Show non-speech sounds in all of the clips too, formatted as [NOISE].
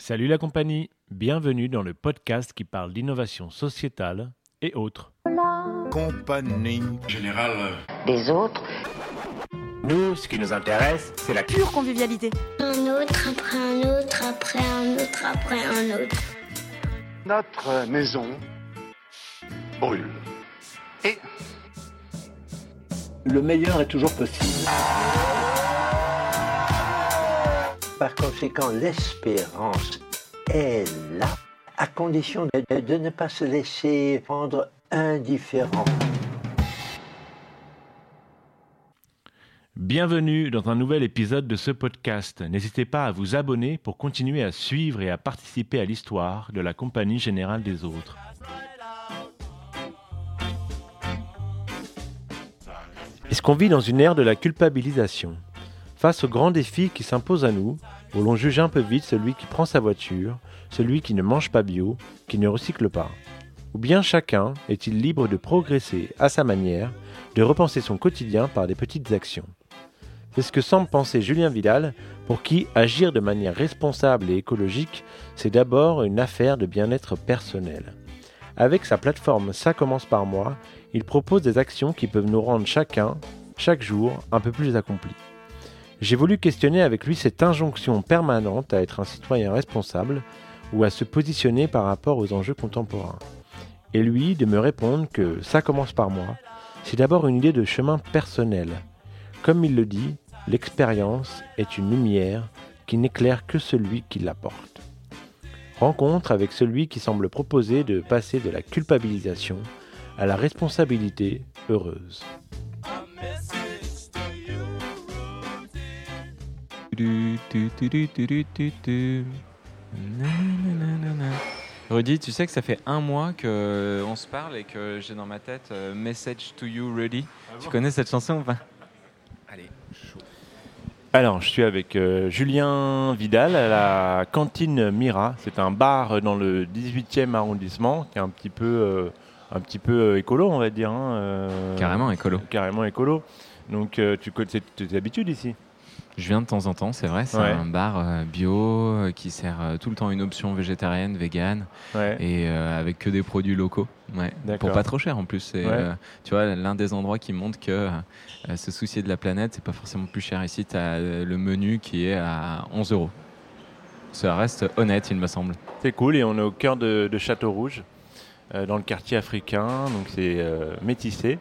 Salut la compagnie, bienvenue dans le podcast qui parle d'innovation sociétale et autres. compagnie. général. des autres, Nous, ce qui nous intéresse, c'est la pure convivialité. Un autre, après un autre, après un autre, après un autre. Notre maison brûle. Et le meilleur est toujours possible. Par conséquent, l'espérance est là, à condition de, de- de ne pas se laisser rendre indifférent. Bienvenue dans un nouvel épisode de ce podcast. N'hésitez pas à vous abonner pour continuer à suivre et à participer à l'histoire de la Compagnie Générale des Autres. Est-ce qu'on vit dans une ère de la culpabilisation? Face aux grands défis qui s'imposent à nous, où l'on juge un peu vite celui qui prend sa voiture, celui qui ne mange pas bio, qui ne recycle pas Ou bien chacun est-il libre de progresser à sa manière, de repenser son quotidien par des petites actions c'est ce que semble penser Julien Vidal, pour qui agir de manière responsable et écologique, c'est d'abord une affaire de bien-être personnel. Avec sa plateforme Ça commence par moi, il propose des actions qui peuvent nous rendre chacun, chaque jour, un peu plus accomplis. J'ai voulu questionner avec lui cette injonction permanente à être un citoyen responsable ou à se positionner par rapport aux enjeux contemporains. Et lui de me répondre que Ça commence par moi, c'est d'abord une idée de chemin personnel. Comme il le dit, l'expérience est une lumière qui n'éclaire que celui qui l'apporte. Rencontre avec celui qui semble proposer de passer de la culpabilisation à la responsabilité heureuse. Rudy, tu sais que ça fait un mois que on se parle et que j'ai dans ma tête euh, Message to You Rudy. tu connais cette chanson ou pas? Allez. Alors, je suis avec euh, Julien Vidal à la cantine Mira. C'est un bar dans le 18e arrondissement qui est un petit peu, euh, un petit peu euh, écolo, on va dire. hein, euh, Carrément écolo. Carrément écolo. Donc, euh, tu connais tes habitudes ici? Je viens de temps en temps, c'est vrai. C'est Ouais. un bar euh, bio euh, qui sert euh, tout le temps une option végétarienne, vegan Ouais. et avec que des produits locaux. Ouais. Pour pas trop cher en plus. C'est tu vois l'un des endroits qui montre que se soucier de la planète, c'est pas forcément plus cher ici. Tu as le menu qui est à 11 euros. Ça reste honnête, il me semble. C'est cool et on est au cœur de, de Château Rouge, dans le quartier africain, donc c'est métissé.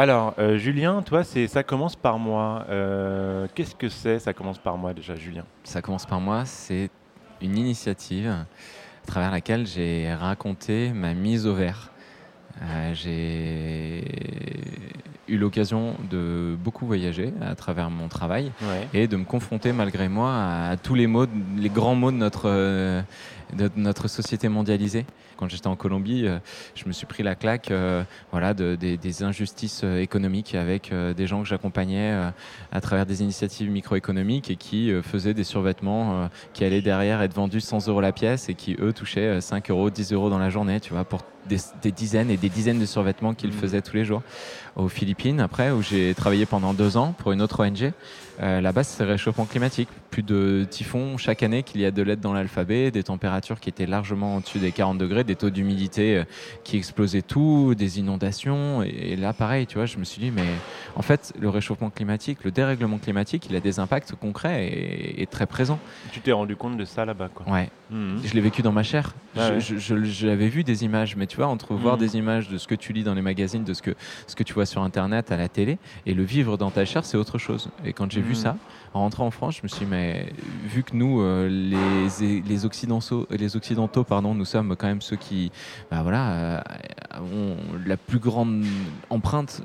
Alors, euh, Julien, toi, c'est ça commence par moi. Euh, Qu'est-ce que c'est Ça commence par moi déjà, Julien? Ça commence par moi, c'est une initiative à travers laquelle j'ai raconté ma mise au vert. Euh, j'ai eu l'occasion de beaucoup voyager à travers mon travail Ouais. et de me confronter malgré moi à, tous les mots, les grands mots de notre, de notre société mondialisée. Quand j'étais en Colombie, euh, je me suis pris la claque euh, voilà, de- des, des injustices euh, économiques avec des gens que j'accompagnais à travers des initiatives microéconomiques et qui faisaient des survêtements qui allaient derrière être vendus 100 euros la pièce et qui, eux, touchaient euh, 5 euros, 10 euros dans la journée, tu vois, des, des dizaines et des dizaines de survêtements qu'ils Mhm. faisaient tous les jours. Aux Philippines, après, où j'ai travaillé pendant deux ans pour une autre ONG. Euh, Là-bas, c'est le réchauffement climatique. Plus de typhons chaque année qu'il y a de lettres dans l'alphabet, des températures qui étaient largement au-dessus des 40 degrés, des taux d'humidité euh, qui explosaient tout, des inondations. Et, et là, pareil, tu vois, je me suis dit, mais en fait, le réchauffement climatique, le dérèglement climatique, il a des impacts concrets et, et très présents. Tu t'es rendu compte de ça là-bas, quoi. Ouais. Mhm. Je l'ai vécu dans ma chair. Ah Je- ouais. je- je- J'avais vu des images, mais tu vois, entre voir Mhm. des images de ce que tu lis dans les magazines, de ce que, ce que tu vois sur Internet, à la télé, et le vivre dans ta chair, c'est autre chose. Et quand j'ai vu Mhm. ça, en rentrant en France, je me suis dit, mais vu que nous, euh, les, les Occidentaux, les Occidentaux pardon, nous sommes quand même ceux qui bah voilà, euh, ont la plus grande empreinte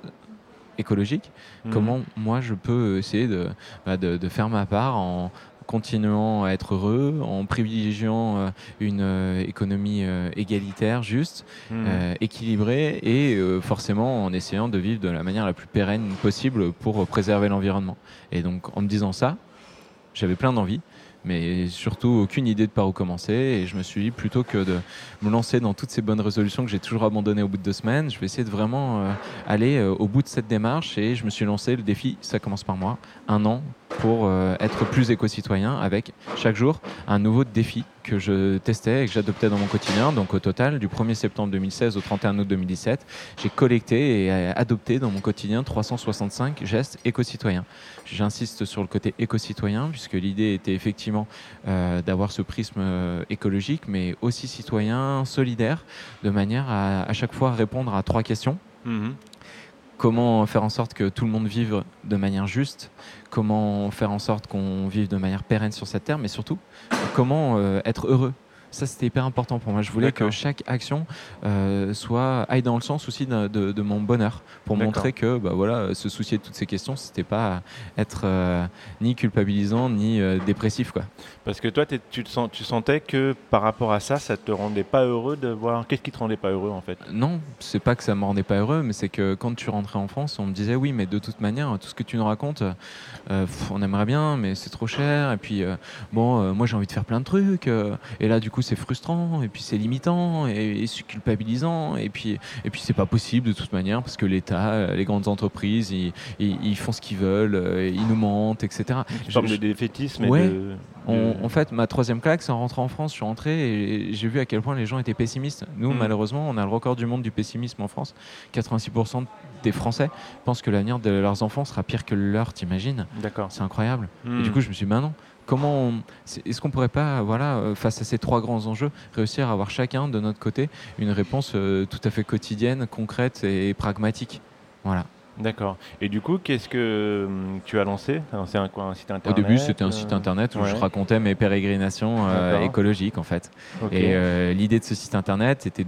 écologique, comment moi je peux essayer de, bah, de, de faire ma part en continuant à être heureux, en privilégiant euh, une euh, économie euh, égalitaire, juste, euh, équilibrée et forcément en essayant de vivre de la manière la plus pérenne possible pour préserver l'environnement. Et donc en me disant ça, j'avais plein d'envie. Mais surtout aucune idée de par où commencer. Et je me suis dit, plutôt que de me lancer dans toutes ces bonnes résolutions que j'ai toujours abandonnées au bout de deux semaines, je vais essayer de vraiment euh, aller euh, au bout de cette démarche. Et je me suis lancé le défi, ça commence par moi, un an pour euh, être plus éco-citoyen avec chaque jour un nouveau défi que je testais et que j'adoptais dans mon quotidien. Donc au total, du 1er septembre 2016 au 31 août 2017, j'ai collecté et euh, adopté dans mon quotidien 365 gestes éco-citoyens. J'insiste sur le côté éco-citoyen puisque l'idée était effectivement euh, d'avoir ce prisme écologique mais aussi citoyen, solidaire, de manière à à chaque fois répondre à trois questions Mhm. Comment faire en sorte que tout le monde vive de manière juste, comment faire en sorte qu'on vive de manière pérenne sur cette terre, mais surtout comment euh, être heureux. Ça, c'était hyper important pour moi. Je voulais que chaque action euh, soit aille dans le sens aussi de, de- de mon bonheur, pour montrer que, bah voilà, se soucier de toutes ces questions, c'était pas être euh, ni culpabilisant ni euh, dépressif, quoi. Parce que toi, tu, te sens, tu sentais que par rapport à ça, ça te rendait pas heureux de voir. Qu'est-ce qui te rendait pas heureux en fait? Non, c'est pas que ça me rendait pas heureux, mais c'est que quand tu rentrais en France, on me disait oui, mais de toute manière, tout ce que tu nous racontes, pff, on aimerait bien, mais c'est trop cher. Et puis bon, moi j'ai envie de faire plein de trucs. et là, du coup, c'est frustrant, et puis c'est limitant, et, et c'est culpabilisant, et puis et puis c'est pas possible de toute manière parce que l'État, euh, les grandes entreprises, ils, ils- ils font ce qu'ils veulent, euh, ils nous mentent, etc. Je- je- de défaitisme et Ouais. de- on- de- en fait, ma troisième claque, c'est en rentrant en France. Je suis rentré et j'ai vu à quel point les gens étaient pessimistes. Nous, Mm. malheureusement, on a le record du monde du pessimisme en France. 86% des Français pensent que l'avenir de leurs enfants sera pire que le leur, t'imagines? D'accord. C'est incroyable. Et Hmm. du coup, je me suis dit, bah non. Comment c'est- est-ce qu'on pourrait pas, voilà, euh, face à ces trois grands enjeux, réussir à avoir chacun de notre côté une réponse euh, tout à fait quotidienne, concrète et pragmatique? Voilà. D'accord. Et du coup, qu'est-ce que hum, tu as lancé? Lancé un, quoi, un site Au internet début, c'était un site euh, internet où je racontais mes pérégrinations euh, écologiques, en fait. Et euh, l'idée de ce site internet était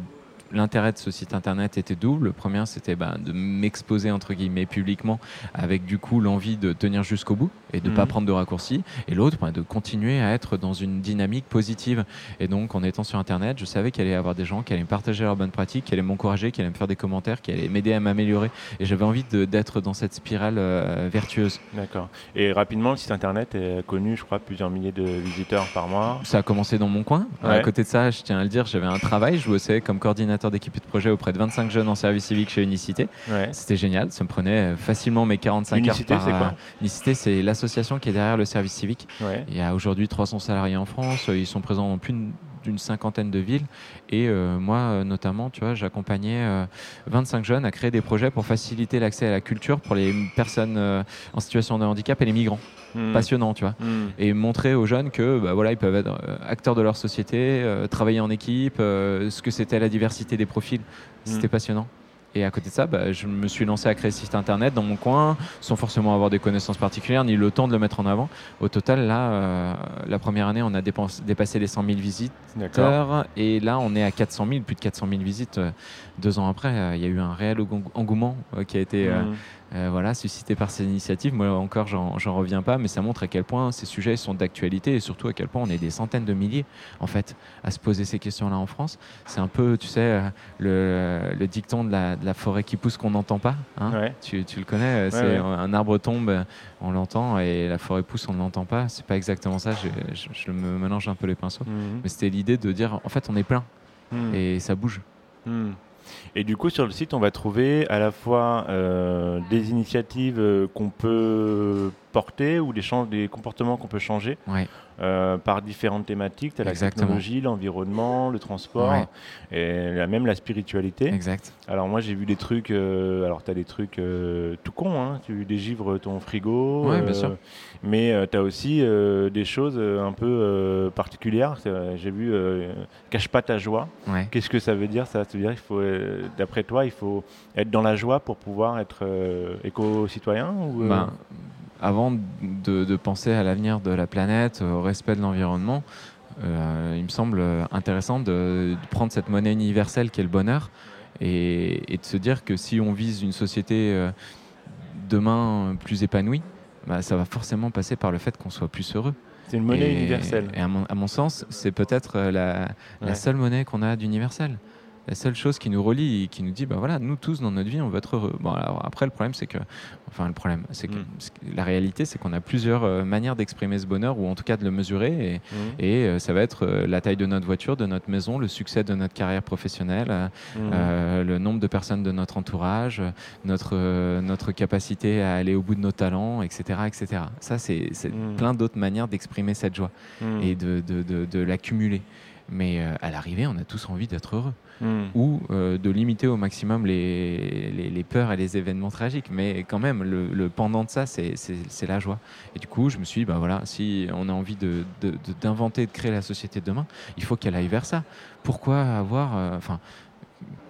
L'intérêt de ce site internet était double. Le premier, c'était bah, de m'exposer entre guillemets publiquement, avec du coup l'envie de tenir jusqu'au bout et de ne pas Mhm. prendre de raccourcis. Et l'autre, bah, de continuer à être dans une dynamique positive. Et donc, en étant sur internet, je savais qu'il allait y avoir des gens qui allaient me partager leurs bonnes pratiques, qui allaient m'encourager, qui allaient me faire des commentaires, qui allaient m'aider à m'améliorer. Et j'avais envie de- d'être dans cette spirale euh, vertueuse. D'accord. Et rapidement, le site internet est connu, je crois, plusieurs milliers de visiteurs par mois. Ça a commencé dans mon coin. À côté de ça, je tiens à le dire, j'avais un travail. Je bossais comme coordinateur d'équipe de projet auprès de 25 jeunes en service civique chez Unicité. Ouais. C'était génial. Ça me prenait facilement mes 45 Unicité, heures par c'est quoi Unicité, c'est l'association qui est derrière le service civique. Ouais. Il y a aujourd'hui 300 salariés en France. Ils sont présents dans plus d'une- cinquantaine de villes. Et euh, moi, euh, notamment, tu vois, j'accompagnais euh, 25 jeunes à créer des projets pour faciliter l'accès à la culture pour les personnes euh, en situation de handicap et les migrants. Hmm. Passionnant, tu vois Hmm. et montrer aux jeunes que bah, voilà, ils peuvent être euh, acteurs de leur société, euh, travailler en équipe, euh, ce que c'était la diversité des profils. C'était Mm. passionnant. Et à côté de ça, bah, je me suis lancé à créer ce site internet dans mon coin, sans forcément avoir des connaissances particulières, ni le temps de le mettre en avant. Au total, là, euh, la première année, on a dépassé les 100 000 visites. D'accord. Et là, on est à 400 000, plus de 400 000 visites. Deux ans après, euh, il y a eu un réel eng- engouement euh, qui a été euh, euh, voilà, suscité par ces initiatives. Moi encore, j'en reviens pas, mais ça montre à quel point ces sujets sont d'actualité et surtout à quel point on est des centaines de milliers en fait à se poser ces questions-là en France. C'est un peu, tu sais, le, le dicton de la, de la forêt qui pousse qu'on n'entend pas. hein. Ouais. Tu, tu le connais, c'est ouais. un arbre tombe, on l'entend, et la forêt pousse, on ne l'entend pas. C'est pas exactement ça. Je, je- je me mélange un peu les pinceaux. Hmm. Mais c'était l'idée de dire, en fait, on est plein Hmm. et ça bouge. Et du coup, sur le site, on va trouver à la fois euh, des initiatives euh, qu'on peut porter ou des, des comportements qu'on peut changer. Euh, par différentes thématiques, telles la technologie, l'environnement, le transport Ouais. et la- même la spiritualité. Exact. Alors moi, j'ai vu des trucs, euh, alors tu as des trucs euh, tout cons, hein, tu dégivres ton frigo, Ouais, bien sûr. mais tu as aussi euh, des choses euh, un peu euh, particulières. Euh, J'ai vu euh, cache pas ta joie. Ouais. Qu'est-ce que ça veut dire ça? Ça veut dire qu'il faut, euh, d'après toi, il faut être dans la joie pour pouvoir être euh, éco-citoyen ou, euh, Ben, avant de, de penser à l'avenir de la planète, au respect de l'environnement, euh, il me semble intéressant de, de prendre cette monnaie universelle qui est le bonheur et, et de se dire que si on vise une société euh, demain plus épanouie, bah, ça va forcément passer par le fait qu'on soit plus heureux. C'est une monnaie Et- universelle. Et à mon, à mon sens, c'est peut-être euh, la, la seule monnaie qu'on a d'universel. La seule chose qui nous relie et qui nous dit, bah voilà, nous tous dans notre vie, on veut être heureux. Bon, alors après, le problème, c'est que, enfin, le problème, c'est que Mm. que la réalité, c'est qu'on a plusieurs euh, manières d'exprimer ce bonheur, ou en tout cas de le mesurer. Et, et, euh, ça va être euh, la taille de notre voiture, de notre maison, le succès de notre carrière professionnelle, euh, le nombre de personnes de notre entourage, notre, notre capacité à aller au bout de nos talents, etc. etc. Ça, c'est plein d'autres manières d'exprimer cette joie et de, de, de- de l'accumuler. Mais euh, à l'arrivée, on a tous envie d'être heureux Mhm. ou euh, de limiter au maximum les, les, les peurs et les événements tragiques. Mais quand même, le, le pendant de ça, c'est la joie. Et du coup, je me suis dit, bah voilà, si on a envie d'inventer, de, de, de créer la société de demain, il faut qu'elle aille vers ça. Pourquoi avoir. euh, Enfin.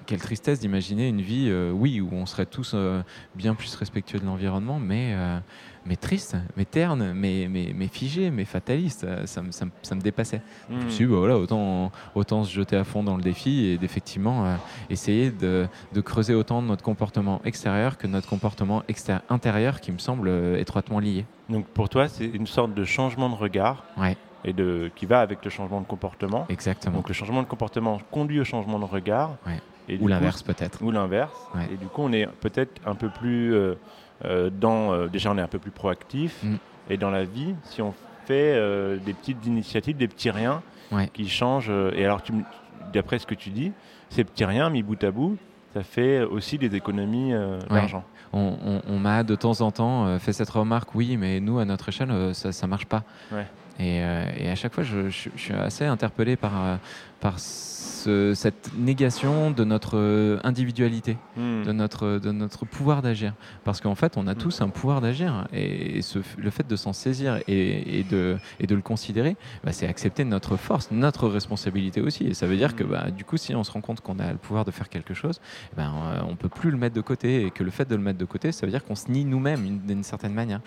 quelle tristesse d'imaginer une vie, euh, oui, où on serait tous euh, bien plus respectueux de l'environnement, mais, euh, mais triste, mais terne, mais, mais, mais figé, mais fataliste. Ça, me- ça me- ça me dépassait. Je me suis dit, bah voilà, autant, autant se jeter à fond dans le défi et d'effectivement euh, essayer de, de creuser autant notre comportement extérieur que notre comportement intérieur qui me semble euh, étroitement lié. Donc pour toi, c'est une sorte de changement de regard Ouais, et de qui va avec le changement de comportement. exactement. Donc le changement de comportement conduit au changement de regard. Ouais. Et Ou l'inverse peut-être. Ou l'inverse. Ouais. Et du coup, on est peut-être un peu plus euh, euh, dans. euh, déjà, on est un peu plus proactif. Mm. Et dans la vie, si on fait euh, des petites initiatives, des petits riens Ouais. qui changent. et alors, d'après ce que tu dis, ces petits riens mis bout à bout, ça fait aussi des économies euh, Ouais. d'argent. On, on- on m'a de temps en temps euh, fait cette remarque, oui, mais nous, à notre échelle, euh, ça ne marche pas. Ouais. Et, et à chaque fois, je, je- je suis assez interpellé par, par ce- cette négation de notre euh, individualité. Mm. de notre, de notre pouvoir d'agir. Parce qu'en fait, on a Mm. tous un pouvoir d'agir. Et, ce- le fait de s'en saisir et, et de, et de le considérer, bah, c'est accepter notre force, notre responsabilité aussi. Et ça veut dire que Mm. bah, du coup, si on se rend compte qu'on a le pouvoir de faire quelque chose, eh ben, euh, on peut plus le mettre de côté. Et que le fait de le mettre de côté, ça veut dire qu'on se nie nous-mêmes une- d'une certaine manière.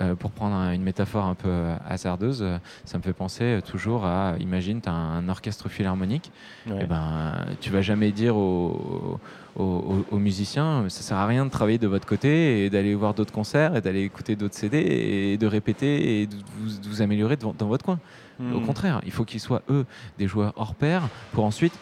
Euh, pour prendre un- une métaphore un peu hasardeuse, ça me fait penser toujours à, imagine, tu as un orchestre philharmonique, Ouais. eh ben, tu vas jamais dire aux, aux- aux- musiciens, ça sert à rien de travailler de votre côté et d'aller voir d'autres concerts et d'aller écouter d'autres CD et de répéter et de vous, de vous améliorer devant- dans votre coin. Au Mm. contraire, il faut qu'ils soient eux des joueurs hors pair pour ensuite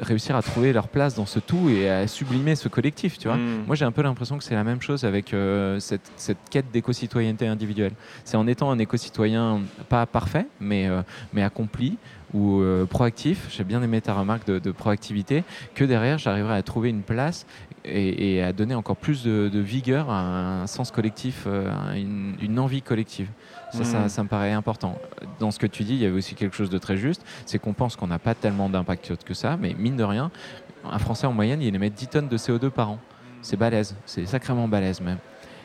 réussir à trouver leur place dans ce tout et à sublimer ce collectif, tu vois. Mm. Moi, j'ai un peu l'impression que c'est la même chose avec euh, cette, cette quête d'éco-citoyenneté individuelle. C'est en étant un éco-citoyen pas parfait, mais, euh, mais accompli ou euh, proactif, j'ai bien aimé ta remarque de, de proactivité, que derrière, j'arriverai à trouver une place et, et à donner encore plus de, de vigueur à un sens collectif, à une, une envie collective. Ça, ça, ça me paraît important. Dans ce que tu dis, il y avait aussi quelque chose de très juste, c'est qu'on pense qu'on n'a pas tellement d'impact que ça, mais mine de rien, un Français en moyenne, il émet 10 tonnes de CO2 par an. C'est balèze, c'est sacrément balèze même.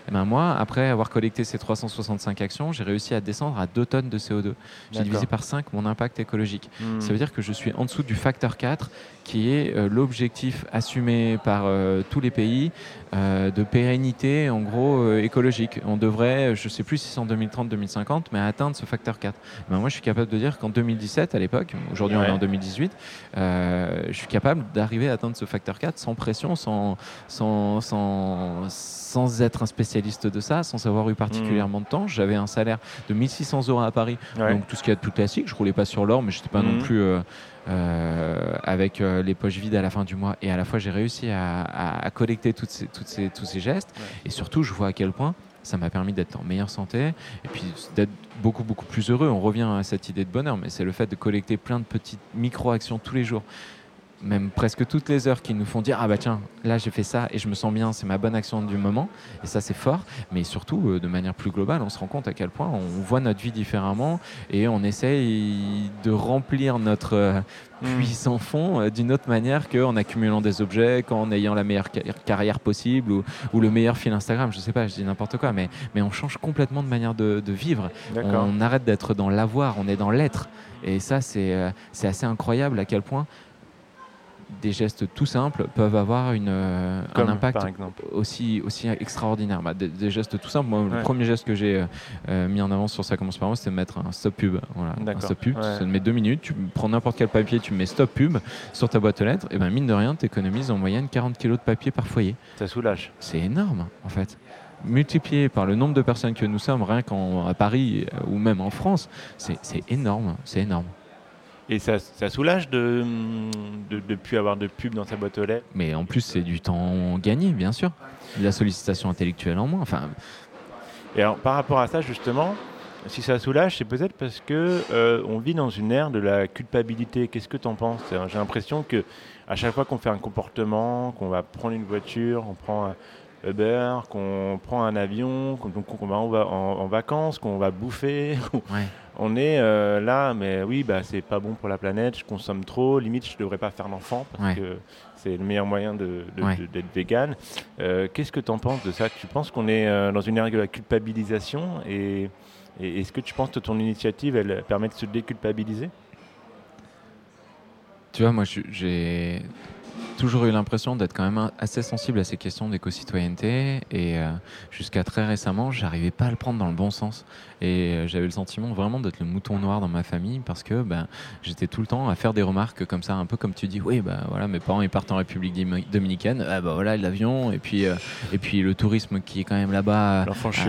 Et ben moi, après avoir collecté ces 365 actions, j'ai réussi à descendre à 2 tonnes de CO2. J'ai divisé par 5 mon impact écologique. Mm. Ça veut dire que je suis en dessous du facteur 4, qui est euh, l'objectif assumé par euh, tous les pays euh, de pérennité, en gros, écologique. On devrait, je ne sais plus si c'est en 2030-2050, mais atteindre ce facteur 4. Ben, moi, je suis capable de dire qu'en 2017, à l'époque, aujourd'hui on est en 2018, euh, je suis capable d'arriver à atteindre ce facteur 4 sans pression, sans, sans, sans, sans être un spécialiste de ça, sans avoir eu particulièrement de temps. J'avais un salaire de 1600 euros à Paris, Ouais. donc tout ce qu'il y a de plus classique. Je roulais pas sur l'or, mais je n'étais pas Mhm. non plus euh, avec euh, les poches vides à la fin du mois. Et à la fois, j'ai réussi à, à- à collecter toutes ces, toutes ces, tous ces gestes. Ouais. Et surtout, je vois à quel point ça m'a permis d'être en meilleure santé et puis d'être beaucoup, beaucoup plus heureux. On revient à cette idée de bonheur, mais c'est le fait de collecter plein de petites micro-actions tous les jours. Même presque toutes les heures qui nous font dire Ah bah tiens, là j'ai fait ça et je me sens bien, c'est ma bonne action du moment. Et ça c'est fort. Mais surtout, euh, de manière plus globale, on se rend compte à quel point on voit notre vie différemment et on essaye de remplir notre euh, Mm. puits sans fond euh, d'une autre manière qu'en accumulant des objets, qu'en ayant la meilleure ca- carrière possible ou, ou le meilleur fil Instagram. Je sais pas, je dis n'importe quoi, mais, mais on change complètement de manière de, de vivre. On arrête d'être dans l'avoir, on est dans l'être. Et ça, c'est euh, c'est assez incroyable à quel point des gestes tout simples peuvent avoir une, euh, Comme, un impact aussi, aussi extraordinaire. Bah, des, des gestes tout simples. Moi, le premier geste que j'ai euh, euh, mis en avant sur Ça commence par moi, c'était de mettre un stop pub. Voilà. Un stop pub, Ouais. ça te met deux minutes. Tu prends n'importe quel papier, tu mets stop pub sur ta boîte aux lettres. Et ben mine de rien, tu économises en moyenne 40 kilos de papier par foyer. Ça soulage. C'est énorme, en fait. Multiplié par le nombre de personnes que nous sommes, rien qu'à Paris ou même en France, c'est c'est énorme. C'est énorme. Et ça, ça soulage de ne de, plus avoir de pub dans sa boîte aux lettres. Mais en plus, c'est du temps gagné, bien sûr. De la sollicitation intellectuelle en moins. Enfin, Et alors, par rapport à ça, justement, si ça soulage, c'est peut-être parce que euh, on vit dans une ère de la culpabilité. Qu'est-ce que tu en penses J'ai l'impression que à chaque fois qu'on fait un comportement, qu'on va prendre une voiture, on prend un Uber, qu'on prend un avion, qu'on va en, va- en- en vacances, qu'on va bouffer, [LAUGHS] ouais. On est euh, là, mais oui, bah, c'est pas bon pour la planète, je consomme trop, limite je devrais pas faire d'enfant parce Ouais. que c'est le meilleur moyen de- de- Ouais. de- d'être vegan. Euh, Qu'est-ce que tu en penses de ça? Tu penses qu'on est euh, dans une ère de la culpabilisation et, et est-ce que tu penses que ton initiative, elle permet de se déculpabiliser? Tu vois, moi, j'ai toujours eu l'impression d'être quand même assez sensible à ces questions d'éco-citoyenneté et euh, jusqu'à très récemment, j'arrivais pas à le prendre dans le bon sens et euh, j'avais le sentiment vraiment d'être le mouton noir dans ma famille parce que ben, j'étais tout le temps à faire des remarques comme ça, un peu comme tu dis, oui, bah voilà, mes parents ils partent en République dominicaine, ah bah voilà l'avion et puis euh, et puis le tourisme qui est quand même là-bas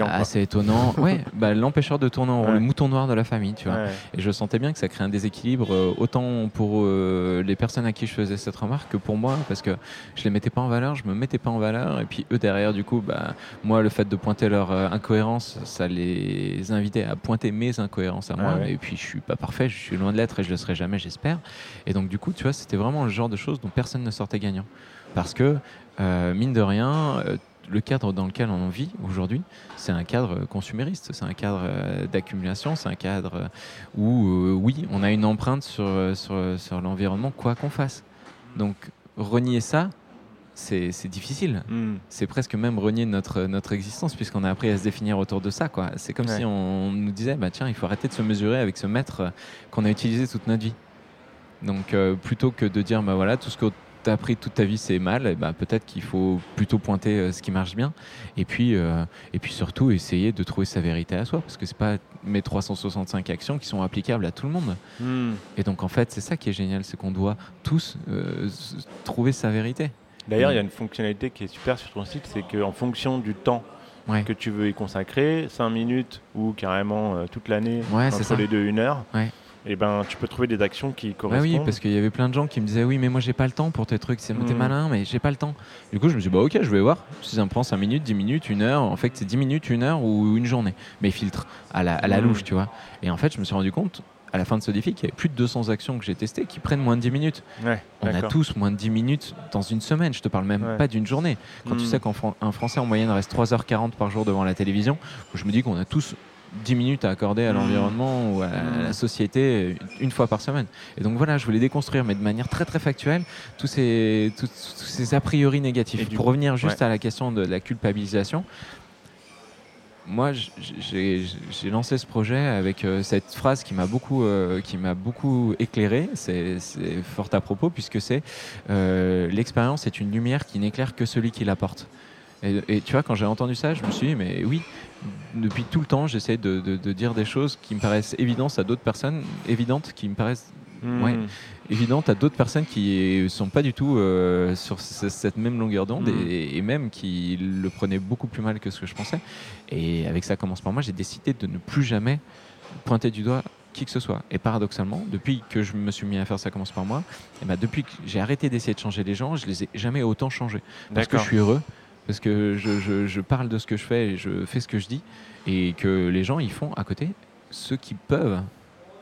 assez étonnant, [LAUGHS] ouais, bah, l'empêcheur de tourner en rond, Ouais. le mouton noir de la famille, tu vois. Ouais. Et je sentais bien que ça crée un déséquilibre euh, autant pour euh, les personnes à qui je faisais cette remarque que pour moi parce que je les mettais pas en valeur, je me mettais pas en valeur et puis eux derrière du coup bah moi le fait de pointer leur incohérence ça les invitait à pointer mes incohérences à moi Ah ouais. et puis je suis pas parfait, je suis loin de l'être et je le serai jamais j'espère. Et donc du coup tu vois c'était vraiment le genre de choses dont personne ne sortait gagnant parce que euh, mine de rien euh, le cadre dans lequel on vit aujourd'hui, c'est un cadre consumériste, c'est un cadre euh, d'accumulation, c'est un cadre où, euh, oui, on a une empreinte sur, sur, sur l'environnement, quoi qu'on fasse. Donc, renier ça, c'est difficile. Hmm. C'est presque même renier notre, notre existence, puisqu'on a appris à se définir autour de ça. C'est comme Ouais. si on nous disait, bah, tiens, il faut arrêter de se mesurer avec ce mètre euh, qu'on a utilisé toute notre vie. Donc, euh, plutôt que de dire, bah voilà, tout ce que tu as appris toute ta vie, c'est mal, eh ben, peut-être qu'il faut plutôt pointer euh, ce qui marche bien. Et puis, euh, et puis surtout, essayer de trouver sa vérité à soi, parce que c'est pas mes 365 actions qui sont applicables à tout le monde. Hmm. Et donc, en fait, c'est ça qui est génial, c'est qu'on doit tous trouver sa vérité. D'ailleurs, il y a Mm. une fonctionnalité qui est super sur ton site, c'est qu'en fonction du temps Ouais. que tu veux y consacrer, 5 minutes ou carrément euh, toute l'année, Ouais, entre ça. les deux, une heure, Ouais. et ben, tu peux trouver des actions qui Bah correspondent. oui, parce qu'il y avait plein de gens qui me disaient oui, mais moi j'ai pas le temps pour tes trucs, c'est t'es Mm. malin, mais j'ai pas le temps. Du coup, je me suis dit, bah ok, je vais voir. Si ça me prend 5 minutes, 10 minutes, une heure, en fait, c'est 10 minutes, une heure ou une journée. Mais filtre à la, à la Mm. louche, tu vois. Et en fait, je me suis rendu compte à la fin de ce défi qu'il y avait plus de 200 actions que j'ai testées qui prennent moins de 10 minutes. Ouais, On a tous moins de 10 minutes dans une semaine. Je te parle même Ouais. pas d'une journée. Quand tu Mm. sais qu'un Fran- un Français en moyenne reste 3h40 par jour devant la télévision, je me dis qu'on a tous 10 minutes à accorder à Mm. l'environnement ou à Mm. la société une fois par semaine. Et donc voilà, je voulais déconstruire, mais de manière très très factuelle, tous ces, tous, tous ces a priori négatifs. Pour coup- revenir juste ouais. à la question de la culpabilisation, moi, j'ai lancé ce projet avec euh, cette phrase qui m'a beaucoup, euh, qui m'a beaucoup éclairé. C'est fort à propos puisque c'est euh, l'expérience est une lumière qui n'éclaire que celui qui la porte. Et, et tu vois, quand j'ai entendu ça, je me suis dit, mais oui, depuis tout le temps, j'essaie de, de- de dire des choses qui me paraissent évidentes à d'autres personnes, évidentes, qui me paraissent Hmm. ouais. Évidentes à d'autres personnes qui sont pas du tout euh, sur ce- cette même longueur d'onde Mm. et, et même qui le prenaient beaucoup plus mal que ce que je pensais. Et avec ça commence par moi, j'ai décidé de ne plus jamais pointer du doigt qui que ce soit. Et paradoxalement, depuis que je me suis mis à faire ça commence par moi, et ben depuis que j'ai arrêté d'essayer de changer les gens, je les ai jamais autant changés. Parce que je suis heureux, parce que je, je- je parle de ce que je fais et je fais ce que je dis, et que les gens ils font à côté ce qu'ils peuvent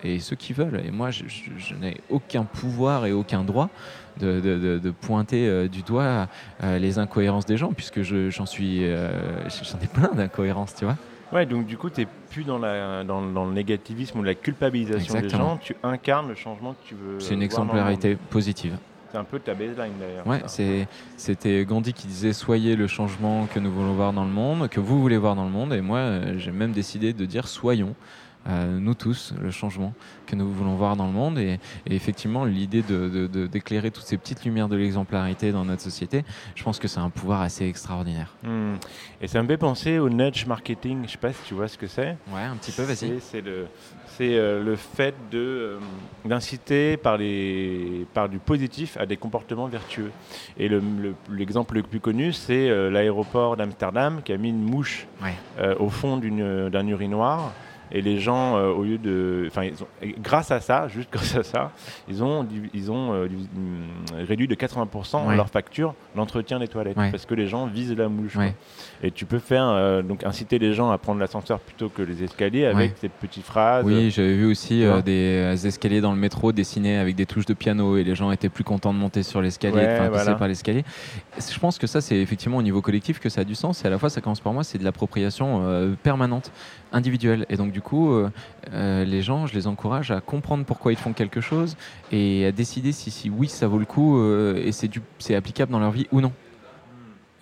et ceux qui veulent. Et moi, je, je- je n'ai aucun pouvoir et aucun droit de, de- de- de pointer euh, du doigt euh, les incohérences des gens, puisque je- j'en suis, euh, j'en ai plein d'incohérences, tu vois. Ouais, donc du coup, tu n'es plus dans, la, dans, dans le négativisme ou la culpabilisation des Exactement. gens, tu incarnes le changement que tu veux. C'est une exemplarité positive. C'est un peu ta baseline d'ailleurs. Ouais, c'était Gandhi qui disait soyez le changement que nous voulons voir dans le monde, que vous voulez voir dans le monde. Et moi, j'ai même décidé de dire soyons, nous tous, le changement que nous voulons voir dans le monde. Et, et effectivement, l'idée de- de- de- d'éclairer toutes ces petites lumières de l'exemplarité dans notre société, je pense que c'est un pouvoir assez extraordinaire. Hmm. Et ça me fait penser au nudge marketing. Je sais pas si tu vois ce que c'est. Ouais, un petit peu, vas-y. C'est- le, euh, le fait euh, d'inciter par, les, par du positif à des comportements vertueux. Et le- le- l'exemple le, plus connu, c'est euh, l'aéroport d'Amsterdam qui a mis une mouche Ouais. au fond d'une- d'un urinoir. Et les gens, euh, au lieu de, enfin, grâce à ça, juste [LAUGHS] grâce à ça, ils ont, ils ont euh, hum, réduit de 80% Ouais. leur facture l'entretien des toilettes, Ouais. parce que les gens visent la mouche. Ouais. Et tu peux faire euh, donc inciter les gens à prendre l'ascenseur plutôt que les escaliers avec ces petites phrases. Oui, j'avais vu aussi des escaliers dans le métro dessinés avec des touches de piano et les gens étaient plus contents de monter sur l'escalier, de passer par l'escalier. Je pense que ça, c'est effectivement au niveau collectif que ça a du sens et à la fois, ça commence par moi, c'est de l'appropriation permanente, individuelle. Et donc, du coup, euh, euh, les gens, je les encourage à comprendre pourquoi ils font quelque chose et à décider si, oui, ça vaut le coup euh, et c'est applicable dans leur vie ou non.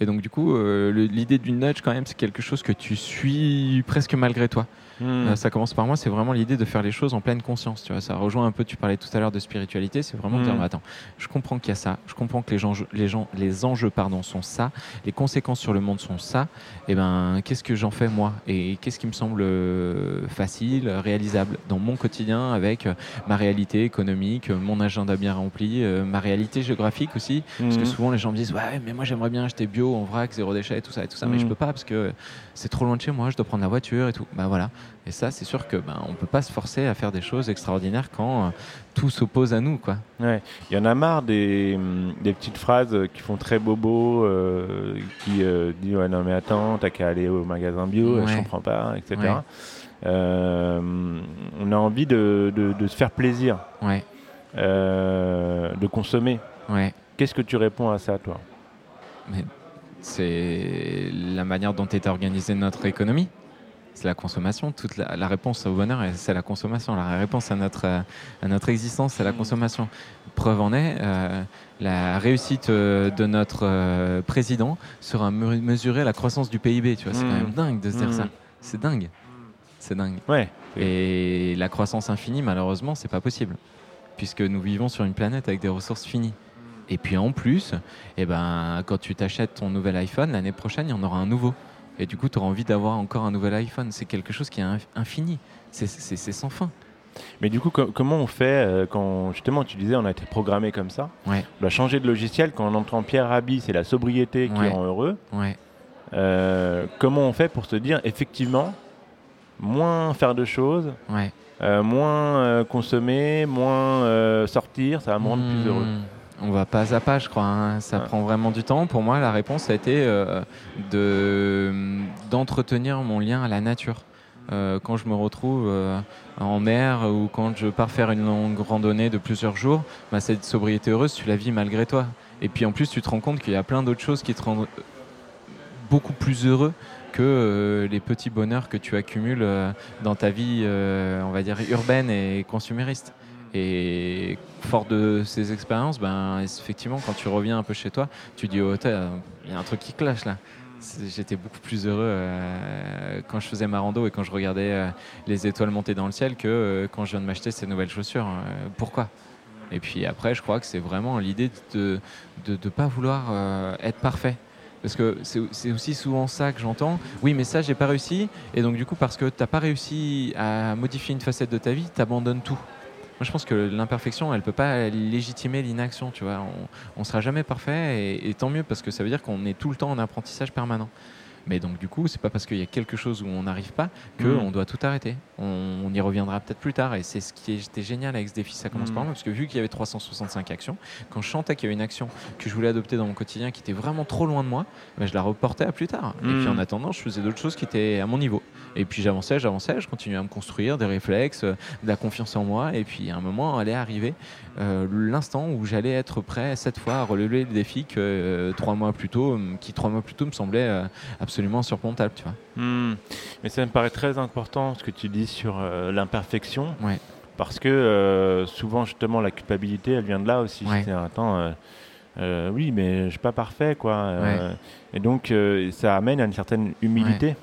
Et donc, du coup, l'idée du nudge, quand même, c'est quelque chose que tu suis presque malgré toi. Hmm. Euh, ça commence par moi, c'est vraiment l'idée de faire les choses en pleine conscience. Tu vois, ça rejoint un peu. Tu parlais tout à l'heure de spiritualité, c'est vraiment de dire Mm. mais attends, je comprends qu'il y a ça, je comprends que les gens, les gens, les enjeux pardon sont ça, les conséquences sur le monde sont ça. Et ben, qu'est-ce que j'en fais moi? Et qu'est-ce qui me semble euh, facile, réalisable dans mon quotidien avec euh, ma réalité économique, mon agenda bien rempli, ma réalité géographique aussi? Parce que Mhm. souvent les gens me disent ouais mais moi j'aimerais bien acheter bio en vrac zéro déchet et tout ça et tout ça mais je peux pas parce que c'est trop loin de chez moi je dois prendre la voiture et tout bah voilà et ça c'est sûr que ben on peut pas se forcer à faire des choses extraordinaires quand euh, tout s'oppose à nous quoi Ouais, il y en a marre des, hum, des petites phrases euh, qui font très bobo, euh, qui euh, disent ouais non mais attends, t'as qu'à aller au magasin bio, euh, je Ouais. comprends pas, etc. Ouais. On a envie de, de- de se faire plaisir, ouais de consommer. ouais Qu'est-ce que tu réponds à ça, toi? Mais c'est la manière dont est organisée notre économie c'est la consommation toute la, la réponse au bonheur c'est la consommation la réponse à notre à notre existence c'est la Mm. consommation preuve en est euh, la réussite euh, de notre euh, président sera me- mesurée à la croissance du PIB tu vois c'est Mm. quand même dingue de se dire Mm. ça c'est dingue c'est dingue Ouais. Et la croissance infinie, malheureusement, c'est pas possible, puisque nous vivons sur une planète avec des ressources finies. Et puis en plus, eh ben, quand tu t'achètes ton nouvel iPhone, l'année prochaine, il y en aura un nouveau. Et du coup, tu auras envie d'avoir encore un nouvel iPhone. C'est quelque chose qui est inf- infini. C'est- sans fin. Mais du coup, co- comment on fait euh, quand justement tu disais on a été programmé comme ça Ouais. On doit changer de logiciel quand on entend Pierre Rabhi, c'est la sobriété qui Ouais. rend heureux. Ouais. Euh, comment on fait pour se dire effectivement moins faire de choses, euh, moins consommer, moins sortir, ça va me rendre plus heureux. On va pas à pas, je crois. hein. Ça Ouais. prend vraiment du temps. Pour moi, la réponse a été euh, de d'entretenir mon lien à la nature. Euh, quand je me retrouve euh, en mer ou quand je pars faire une longue randonnée de plusieurs jours, bah, cette sobriété heureuse, tu la vis malgré toi. Et puis en plus, tu te rends compte qu'il y a plein d'autres choses qui te rendent beaucoup plus heureux que euh, les petits bonheurs que tu accumules euh, dans ta vie, euh, on va dire, urbaine et consumériste. Et fort de ces expériences, ben, effectivement, quand tu reviens un peu chez toi, tu dis, oh, il y a un truc qui clash là. J'étais beaucoup plus heureux euh, quand je faisais ma rando et quand je regardais euh, les étoiles monter dans le ciel que euh, quand je viens de m'acheter ces nouvelles chaussures. Pourquoi? Et puis après, je crois que c'est vraiment l'idée de ne pas vouloir être parfait. Parce que c'est aussi souvent ça que j'entends. Oui, mais ça, j'ai pas réussi. Et donc, du coup, parce que t'as pas réussi à modifier une facette de ta vie, t'abandonnes tout. Moi, je pense que l'imperfection, elle peut pas légitimer l'inaction. Tu vois, on, on sera jamais parfait, et, et tant mieux parce que ça veut dire qu'on est tout le temps en apprentissage permanent. Mais donc, du coup, c'est pas parce qu'il y a quelque chose où on n'arrive pas que Mm. on doit tout arrêter. On, on y reviendra peut-être plus tard. Et c'est ce qui était génial avec ce défi. Ça commence Mm. par moi, parce que vu qu'il y avait 365 actions, quand je sentais qu'il y avait une action que je voulais adopter dans mon quotidien qui était vraiment trop loin de moi, ben, je la reportais à plus tard. Et Mm. puis en attendant, je faisais d'autres choses qui étaient à mon niveau. Et puis j'avançais, j'avançais, je continuais à me construire des réflexes, euh, de la confiance en moi. Et puis à un moment, allait arriver euh, l'instant où j'allais être prêt cette fois à relever le défi que euh, trois mois plus tôt, euh, qui trois mois plus tôt me semblait euh, absolument surmontable. Tu vois. Hmm. Mais ça me paraît très important ce que tu dis sur euh, l'imperfection. Ouais. Parce que euh, souvent, justement, la culpabilité, elle vient de là aussi. Ouais. C'est, attends, euh, euh, oui, mais je suis pas parfait, quoi. Euh, Et donc, ça amène à une certaine humilité.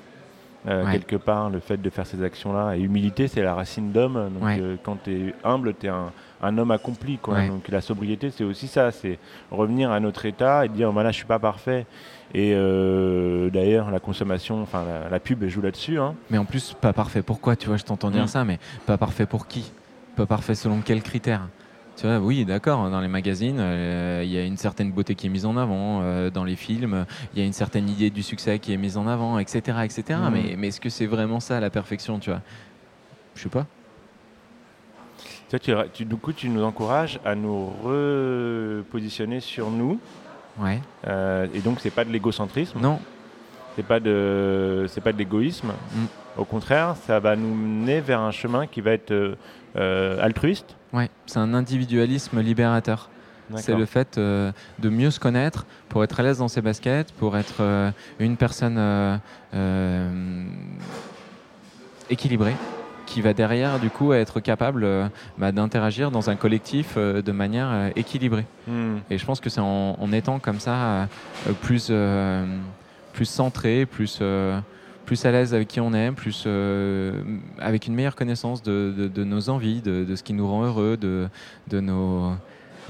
quelque part, le fait de faire ces actions-là. Et humilité, c'est la racine d'homme. Donc, quand tu es humble, tu es un, un homme accompli. Quoi. Ouais. Donc, la sobriété, c'est aussi ça. C'est revenir à notre état et dire, voilà, je suis pas parfait. Et euh, d'ailleurs, la consommation, enfin, la, la pub joue là-dessus. Hein. Mais en plus, pas parfait. Pourquoi Tu vois, je t'entends dire Mm. ça, mais pas parfait pour qui? Pas parfait selon quels critères? Tu vois, oui, d'accord, dans les magazines, euh, il y a une certaine beauté qui est mise en avant, euh, dans les films, il y a une certaine idée du succès qui est mise en avant, etc. etc. Mm. Mais, mais est-ce que c'est vraiment ça la perfection, tu vois? Je sais pas. Toi, tu, tu- du coup, tu nous encourages à nous repositionner sur nous. Ouais. euh, et donc, c'est pas de l'égocentrisme, Non, c'est pas de, c'est pas de l'égoïsme. Mm. Au contraire, ça va nous mener vers un chemin qui va être euh, euh, altruiste. ouais. C'est un individualisme libérateur. C'est le fait euh, de mieux se connaître pour être à l'aise dans ses baskets, pour être euh, une personne euh, équilibrée qui va derrière du coup être capable euh, bah, d'interagir dans un collectif euh, de manière euh, équilibrée. Hmm. Et je pense que c'est en, en étant comme ça plus, plus centré, plus, plus à l'aise avec qui on est, plus euh, avec une meilleure connaissance de, de- de nos envies, de, de ce qui nous rend heureux, de, nos,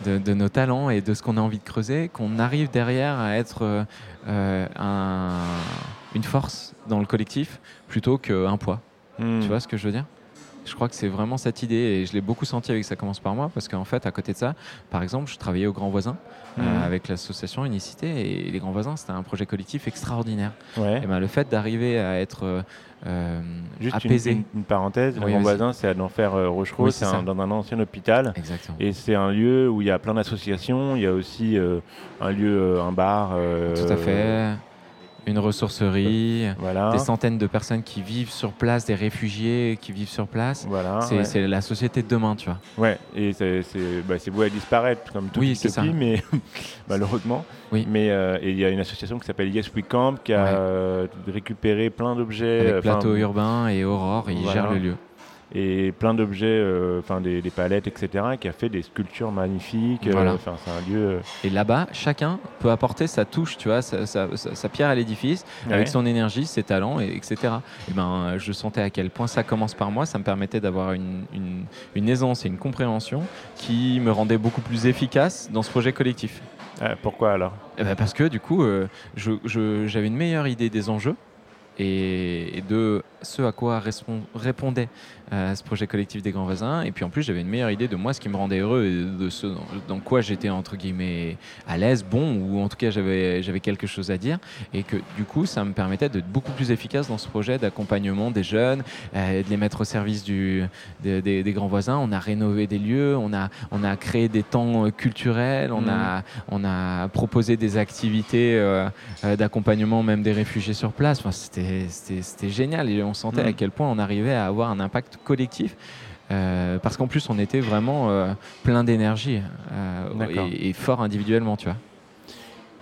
de, de nos talents et de ce qu'on a envie de creuser, qu'on arrive derrière à être euh, un- une force dans le collectif plutôt qu'un poids. Hmm. Tu vois ce que je veux dire? Je crois que c'est vraiment cette idée et je l'ai beaucoup senti avec Ça commence par moi parce qu'en fait, à côté de ça, par exemple, je travaillais au Grand Voisin euh, Mhm. avec l'association Unicité et les Grands Voisins, c'était un projet collectif extraordinaire. Ouais. Et ben, le fait d'arriver à être euh, euh, Juste une, apaisé. une- une parenthèse, le grand voisin, c'est à l'enfer euh, Rochereau, Oui, c'est un- dans un ancien hôpital. Exactement. Et c'est un lieu où il y a plein d'associations. Il y a aussi euh, un lieu, un bar. Tout à fait. Une ressourcerie, Voilà. des centaines de personnes qui vivent sur place, des réfugiés qui vivent sur place. Voilà. C'est ouais. la société de demain, tu vois. Ouais, et c'est bah, voué à disparaître comme toute Oui, c'est utopie, ça. mais [LAUGHS] malheureusement. Oui. Mais euh, et il y a une association qui s'appelle Yes We Camp qui a Ouais. euh, récupéré plein d'objets, Plateau Urbain et Aurore, ils Voilà. gèrent le lieu. Et plein d'objets, euh, enfin des, des palettes, etc. Qui a fait des sculptures magnifiques. euh, Voilà. Enfin, c'est un lieu. euh, Et là-bas, chacun peut apporter sa touche, tu vois, sa, sa- sa- sa pierre à l'édifice, ouais. avec son énergie, ses talents, et, etc. Et ben, je sentais à quel point ça commence par moi. Ça me permettait d'avoir une, une- une aisance et une compréhension qui me rendait beaucoup plus efficace dans ce projet collectif. Pourquoi alors? Eh ben, parce que du coup, euh, je- je- j'avais une meilleure idée des enjeux et, et de ce à quoi répondait euh, ce projet collectif des grands voisins. Et puis en plus, j'avais une meilleure idée de moi, ce qui me rendait heureux et de ce dans, dans quoi j'étais entre guillemets à l'aise, bon, ou en tout cas j'avais quelque chose à dire. Et que du coup, ça me permettait d'être beaucoup plus efficace dans ce projet d'accompagnement des jeunes, euh, de les mettre au service du, des, des- des grands voisins. On a rénové des lieux, on a, on a créé des temps euh, culturels, on, Mhm. a, on a proposé des activités euh, d'accompagnement même des réfugiés sur place. Enfin, c'était, c'était, génial et on sentait Mhm. à quel point on arrivait à avoir un impact collectif. euh, parce qu'en plus, on était vraiment euh, plein d'énergie euh, et, et fort individuellement, tu vois.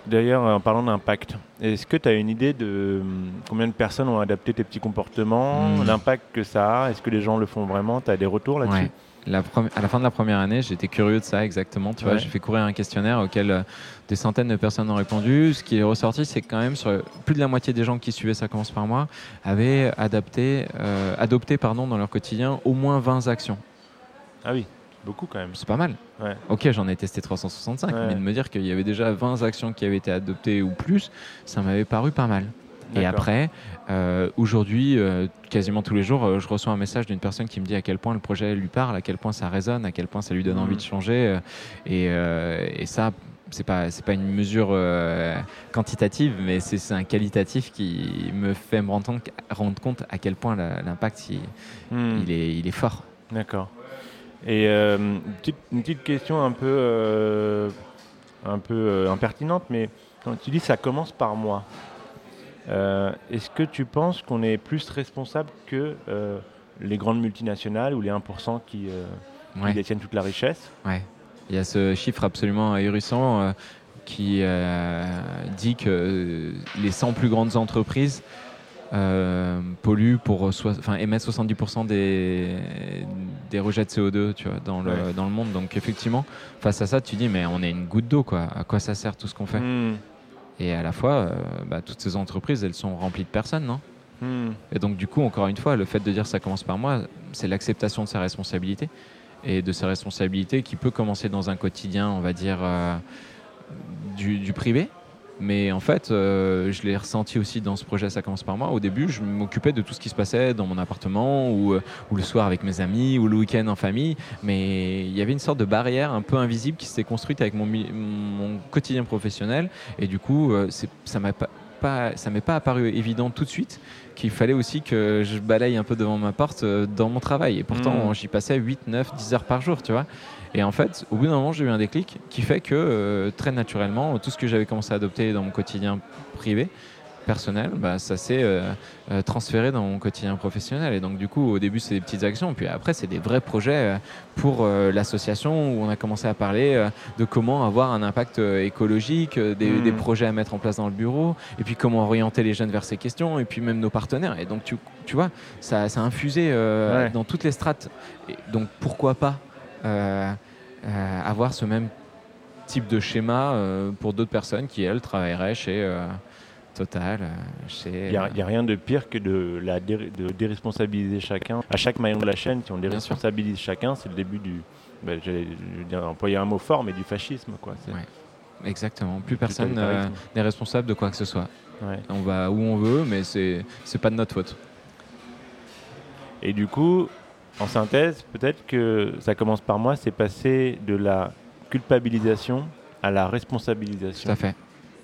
D'ailleurs, en parlant d'impact, est-ce que tu as une idée de combien de personnes ont adapté tes petits comportements, Hmm. l'impact que ça a? Est-ce que les gens le font vraiment? Tu as des retours là-dessus? Ouais. La à la fin de la première année, j'étais curieux de ça exactement. Tu vois, j'ai fait courir un questionnaire auquel euh, des centaines de personnes ont répondu. Ce qui est ressorti, c'est que quand même sur plus de la moitié des gens qui suivaient ça commence par moi avaient adapté, euh, adopté pardon, dans leur quotidien au moins 20 actions. Ah oui, beaucoup quand même. C'est pas mal. Ouais. Ok, j'en ai testé 365, Ouais. mais de me dire qu'il y avait déjà 20 actions qui avaient été adoptées ou plus, ça m'avait paru pas mal. Et après, euh, aujourd'hui, euh, quasiment tous les jours, euh, je reçois un message d'une personne qui me dit à quel point le projet lui parle, à quel point ça résonne, à quel point ça lui donne envie de changer. et, et ça, c'est pas c'est pas une mesure quantitative, mais c'est un qualitatif qui me fait me rendre compte, rendre compte à quel point l'impact il, Hmm. il est il est fort. D'accord. Et une, petite, une petite question un peu, un peu impertinente, mais quand tu dis ça commence par moi, euh, est-ce que tu penses qu'on est plus responsable que euh, les grandes multinationales ou les 1% qui, euh, qui Ouais. détiennent toute la richesse? Ouais. Il y a ce chiffre absolument ahurissant qui dit que les 100 plus grandes entreprises polluent pour enfin, émettent 70% des, des rejets de CO2 tu vois, dans, le, Ouais. dans le monde. Donc effectivement, face à ça, tu dis mais on est une goutte d'eau quoi. À quoi ça sert tout ce qu'on fait? Hmm. Et à la fois, euh, bah, toutes ces entreprises, elles sont remplies de personnes, non? Hmm. et donc, du coup, encore une fois, le fait de dire ça commence par moi, c'est l'acceptation de sa responsabilité et de sa responsabilité qui peut commencer dans un quotidien, on va dire, euh, du, du privé. Mais en fait, euh, je l'ai ressenti aussi dans ce projet Ça commence par moi. Au début, je m'occupais de tout ce qui se passait dans mon appartement ou, euh, ou le soir avec mes amis ou le week-end en famille. Mais il y avait une sorte de barrière un peu invisible qui s'était construite avec mon, quotidien professionnel. Et du coup, euh, ça m'a pas pas, ça m'est pas apparu évident tout de suite qu'il fallait aussi que je balaye un peu devant ma porte dans mon travail. Et pourtant, Mm. j'y passais 8, 9, 10 heures par jour, tu vois. Et en fait, au bout d'un moment, j'ai eu un déclic qui fait que euh, très naturellement, tout ce que j'avais commencé à adopter dans mon quotidien privé, personnel, bah, ça s'est euh, euh, transféré dans mon quotidien professionnel. Et donc, du coup, au début, c'est des petites actions. Puis après, c'est des vrais projets pour euh, l'association où on a commencé à parler euh, de comment avoir un impact écologique, des, des projets à mettre en place dans le bureau, et puis comment orienter les jeunes vers ces questions, et puis même nos partenaires. Et donc, tu, tu vois, ça, ça a infusé Ouais. dans toutes les strates. Et donc, pourquoi pas avoir ce même type de schéma euh, pour d'autres personnes qui, elles, travailleraient chez euh, Total, euh, chez... Il n'y a, rien de pire que de, la dé- de déresponsabiliser chacun. À chaque maillon de la chaîne, si on déresponsabilise chacun, c'est le début du. ben, J'allais je veux dire, employer un mot fort, mais du fascisme. Quoi. Ouais. Exactement. Plus personne euh, n'est responsable de quoi que ce soit. Ouais. On va où on veut, mais c'est pas de notre faute. Et du coup, en synthèse, peut-être que ça commence par moi, c'est passer de la culpabilisation à la responsabilisation Tout à fait.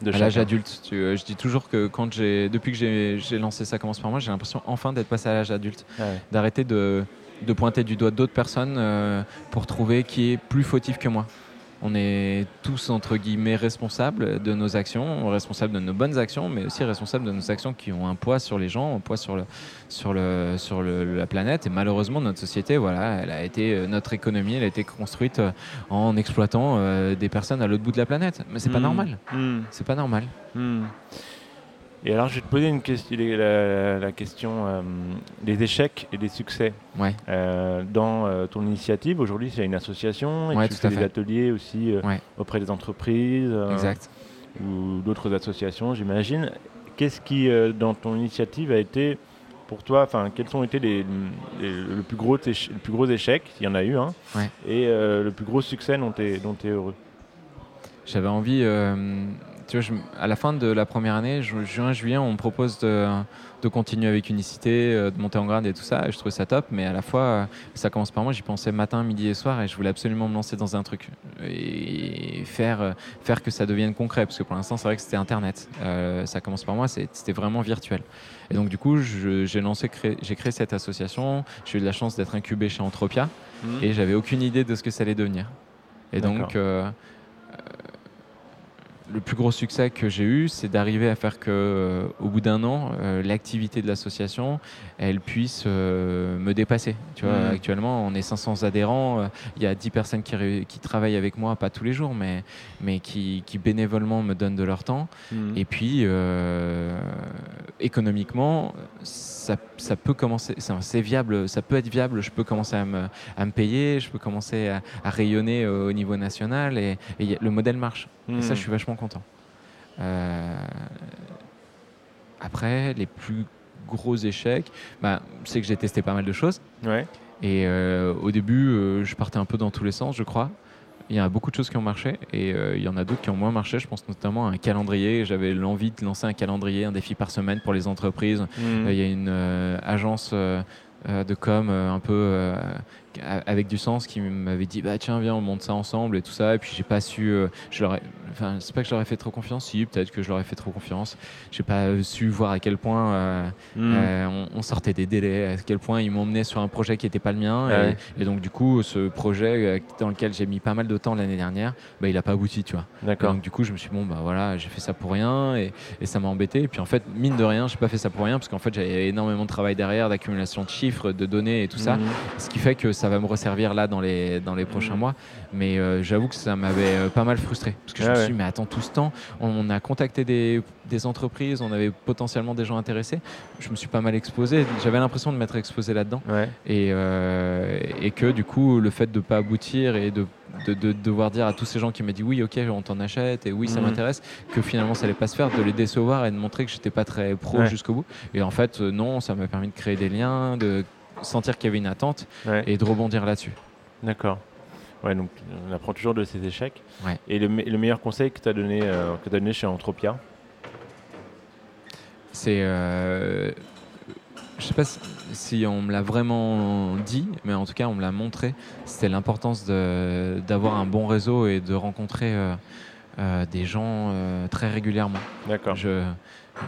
de à l'âge adulte. Tu- euh, je dis toujours que quand j'ai, depuis que j'ai lancé ça commence par moi, j'ai l'impression enfin d'être passé à l'âge adulte, Ouais. d'arrêter de, de pointer du doigt d'autres personnes euh, pour trouver qui est plus fautif que moi. On est tous entre guillemets responsables de nos actions, responsables de nos bonnes actions, mais aussi responsables de nos actions qui ont un poids sur les gens, un poids sur le, sur le, sur le- la planète. Et malheureusement, notre société, voilà, elle a été, euh, notre économie, elle a été construite euh, en exploitant euh, des personnes à l'autre bout de la planète. Mais c'est pas Hmm. normal. Hmm. C'est pas normal. Hmm. Et alors, je vais te poser une question, la, la question euh, des échecs et des succès. Ouais. Euh, dans euh, ton initiative, aujourd'hui, c'est une association et Ouais, tu fais des ateliers aussi Ouais. auprès des entreprises Exact. ou d'autres associations, j'imagine. Qu'est-ce qui, dans ton initiative, a été pour toi, enfin, quels ont été les, les- le, plus gros éche- le plus gros échec, s'il y en a eu Ouais. et le plus gros succès dont tu es, heureux? J'avais envie, tu vois, je- à la fin de la première année, ju- juin, juillet, on me propose de, de continuer avec Unicité, euh, de monter en grade et tout ça. Et je trouvais ça top, mais à la fois, euh, ça commence par moi. J'y pensais matin, midi et soir, et je voulais absolument me lancer dans un truc et faire, euh, faire que ça devienne concret. Parce que pour l'instant, c'est vrai que c'était Internet. Euh, ça commence par moi, c'était vraiment virtuel. Et donc, du coup, j'ai lancé, créé- j'ai créé cette association. J'ai eu de la chance d'être incubé chez Entropia et j'avais aucune idée de ce que ça allait devenir. Et donc, euh, le plus gros succès que j'ai eu, c'est d'arriver à faire que, euh, au bout d'un an, euh, l'activité de l'association, elle puisse euh, me dépasser. Tu vois, actuellement, on est 500 adhérents. Il y a 10 personnes qui, travaillent avec moi, pas tous les jours, mais, mais qui, qui bénévolement me donnent de leur temps. Mhm. Et puis, économiquement, ça, ça peut commencer, c'est viable, ça peut être viable. Je peux commencer à me, à me payer, je peux commencer à, à rayonner au niveau national et, le modèle marche. Et ça, Mhm. je suis vachement content. Euh, après, les plus gros échecs, bah, c'est que j'ai testé pas mal de choses. Ouais. Et euh, au début, euh, je partais un peu dans tous les sens, je crois. Il y a beaucoup de choses qui ont marché et euh, il y en a d'autres qui ont moins marché. Je pense notamment à un calendrier. J'avais l'envie de lancer un calendrier, un défi par semaine pour les entreprises. Euh, Il y a une agence de com un peu avec du sens qui m'avait dit bah tiens viens on monte ça ensemble et tout ça et puis j'ai pas su euh, je leur ai- enfin c'est pas que je leur ai fait trop confiance si peut-être que je leur ai fait trop confiance j'ai pas su voir à quel point euh, Mhm. euh, on, on sortait des délais, à quel point ils m'ont emmené sur un projet qui n'était pas le mien. Ah et, donc, du coup, ce projet dans lequel j'ai mis pas mal de temps l'année dernière, bah, il n'a pas abouti, tu vois. D'accord. Donc, du coup, je me suis dit, bon, bah voilà, j'ai fait ça pour rien et, et ça m'a embêté. Et puis, en fait, mine de rien, j'ai pas fait ça pour rien parce qu'en fait, j'avais énormément de travail derrière, d'accumulation de chiffres, de données et tout ça. Mhm. Ce qui fait que ça va me resservir là dans les, dans les prochains mois. Mais euh, j'avoue que ça m'avait euh, pas mal frustré. Parce que je Ah me suis dit, mais attends, tout ce temps, on, on a contacté des, des entreprises, on avait potentiellement des gens intéressés. Je me suis pas mal exposé. J'avais l'impression de m'être exposé là-dedans. Ouais. Et, euh, et que du coup, le fait de ne pas aboutir et de, de, de devoir dire à tous ces gens qui m'ont dit oui, ok, on t'en achète et oui, ça Mhm. m'intéresse, que finalement ça allait pas se faire, de les décevoir et de montrer que j'étais pas très pro Ouais. jusqu'au bout. Et en fait, non, ça m'a permis de créer des liens, de sentir qu'il y avait une attente Ouais. et de rebondir là-dessus. D'accord. Ouais, donc on apprend toujours de ses échecs. Ouais. Et le, me- le meilleur conseil que tu as donné, euh, que t'as donné chez Entropia? C'est. euh, je sais pas si, si on me l'a vraiment dit, mais en tout cas, on me l'a montré. C'était l'importance d'avoir un bon réseau et de rencontrer euh, euh, des gens très régulièrement. D'accord. Je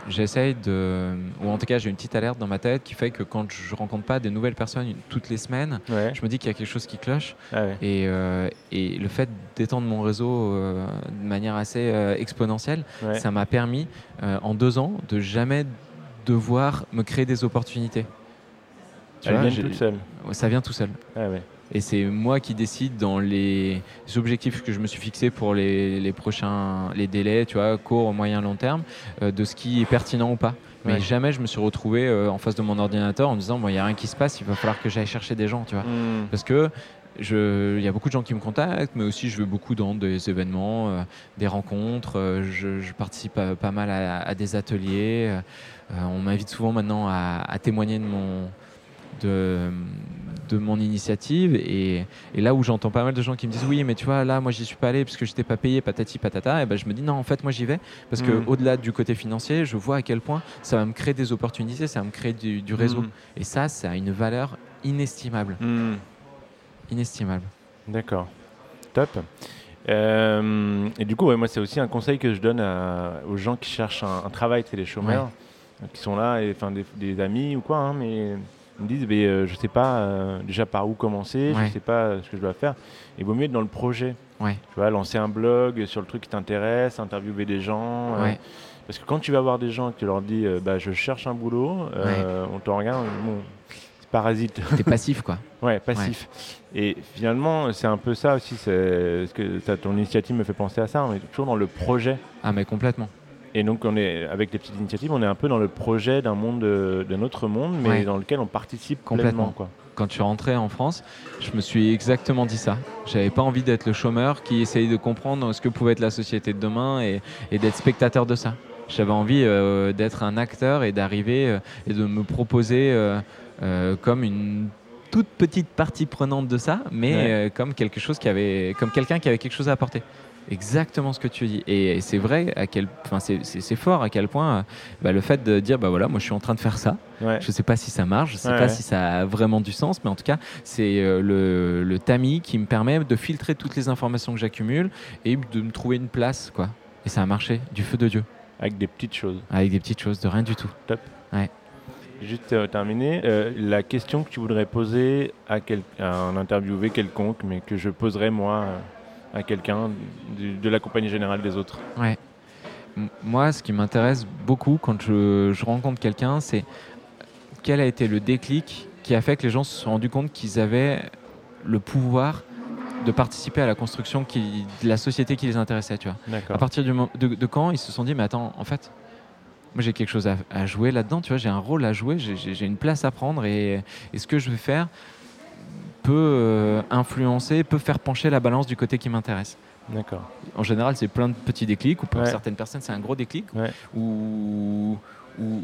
j'essaye de, ou en tout cas j'ai une petite alerte dans ma tête qui fait que quand je rencontre pas des nouvelles personnes toutes les semaines, Ouais. je me dis qu'il y a quelque chose qui cloche. Ah ouais. Et, euh, et le fait d'étendre mon réseau euh, de manière assez euh, exponentielle, Ouais. ça m'a permis en deux ans de jamais devoir me créer des opportunités. Tu Elle vois, vient toute seule. ça vient tout seul. Ah. Et c'est moi qui décide dans les objectifs que je me suis fixés pour les, les prochains les délais, tu vois, court, moyen, long terme, euh, de ce qui est pertinent ou pas. Mais Ouais. jamais je me suis retrouvé euh, en face de mon ordinateur en me disant, bon, il n'y a rien qui se passe, il va falloir que j'aille chercher des gens, tu vois. Hmm. Parce que il y a beaucoup de gens qui me contactent, mais aussi je vais beaucoup dans des événements, euh, des rencontres. euh, je, je participe à- pas mal à, à des ateliers. euh, on m'invite souvent maintenant à, à témoigner de mon, de, de mon initiative. Et, et là où j'entends pas mal de gens qui me disent oui, mais tu vois, là, moi, j'y suis pas allé parce que j'étais pas payé, patati patata. Et ben, je me dis non, en fait, moi, j'y vais parce que Mm. au-delà du côté financier, je vois à quel point ça va me créer des opportunités, ça va me créer du, du réseau. Hmm. Et ça, ça a une valeur inestimable, Hmm. inestimable. D'accord. Top. Euh, et du coup, ouais, moi, c'est aussi un conseil que je donne à- aux gens qui cherchent un, un travail, c'est les chômeurs, euh, qui sont là, et, enfin des, des amis ou quoi, hein, mais ils me disent, mais, euh, je sais pas euh, déjà par où commencer, Ouais. je sais pas euh, ce que je dois faire. Il vaut mieux être dans le projet. Ouais. Tu vois, lancer un blog sur le truc qui t'intéresse, interviewer des gens. Ouais. parce que quand tu vas voir des gens et que tu leur dis, bah, je cherche un boulot, on te regarde, bon, c'est parasite. T'es passif, quoi. [LAUGHS] Ouais, passif. Et finalement, c'est un peu ça aussi. C'est ce que ton initiative me fait penser à ça. On est toujours dans le projet. Ah, mais complètement. Et donc, on est avec les petites initiatives, on est un peu dans le projet d'un monde, euh, d'un autre monde, mais Ouais. dans lequel on participe Complètement. Quoi. Quand je suis rentré en France, je me suis exactement dit ça. J'avais pas envie d'être le chômeur qui essayait de comprendre ce que pouvait être la société de demain et, et d'être spectateur de ça. J'avais envie euh, d'être un acteur et d'arriver euh, et de me proposer euh, comme une toute petite partie prenante de ça, mais Ouais. comme quelque chose qui avait, comme quelqu'un qui avait quelque chose à apporter. Exactement ce que tu dis. Et c'est vrai à quel, enfin c'est- fort à quel point euh, bah, le fait de dire bah voilà moi je suis en train de faire ça. Ouais. Je sais pas si ça marche, je sais Ouais, pas ouais. si ça a vraiment du sens, mais en tout cas c'est euh, le, le tamis qui me permet de filtrer toutes les informations que j'accumule et de me trouver une place quoi. Et ça a marché du feu de Dieu Avec des petites choses. avec des petites choses de rien du tout. Juste euh, terminé, euh, la question que tu voudrais poser à, quel- à un interviewé quelconque, mais que je poserais moi euh, à quelqu'un de la compagnie générale des autres. Ouais. Moi, ce qui m'intéresse beaucoup quand je, je rencontre quelqu'un, c'est quel a été le déclic qui a fait que les gens se sont rendus compte qu'ils avaient le pouvoir de participer à la construction qui, de la société qui les intéressait, tu vois. À partir du de, de quand ils se sont dit, mais attends, en fait, moi j'ai quelque chose à, à jouer là-dedans, tu vois, j'ai un rôle à jouer, j'ai une place à prendre et, et ce que je vais faire peut euh, influencer, peut faire pencher la balance du côté qui m'intéresse. D'accord. En général, c'est plein de petits déclics, ou pour Ouais. certaines personnes, c'est un gros déclic, Ouais. ou, ou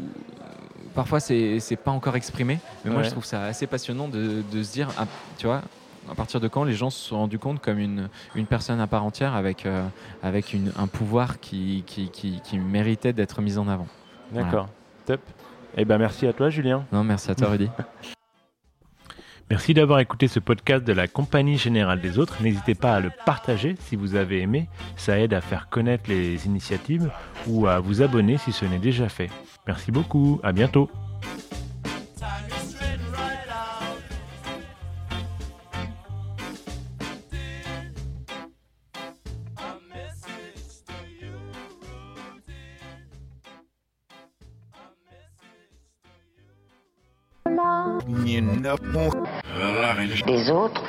parfois c'est pas encore exprimé. Mais moi, je trouve ça assez passionnant de, de se dire, ah, tu vois, à partir de quand les gens se sont rendus compte comme une, une personne à part entière avec, euh, avec une- un pouvoir qui, qui, qui, qui méritait d'être mis en avant. D'accord. Top. Eh ben merci à toi, Julien. Non, merci à toi, Rudy. [LAUGHS] Merci d'avoir écouté ce podcast de la Compagnie Générale des Autres. N'hésitez pas à le partager si vous avez aimé. Ça aide à faire connaître les initiatives ou à vous abonner si ce n'est déjà fait. Merci beaucoup. À bientôt. Les autres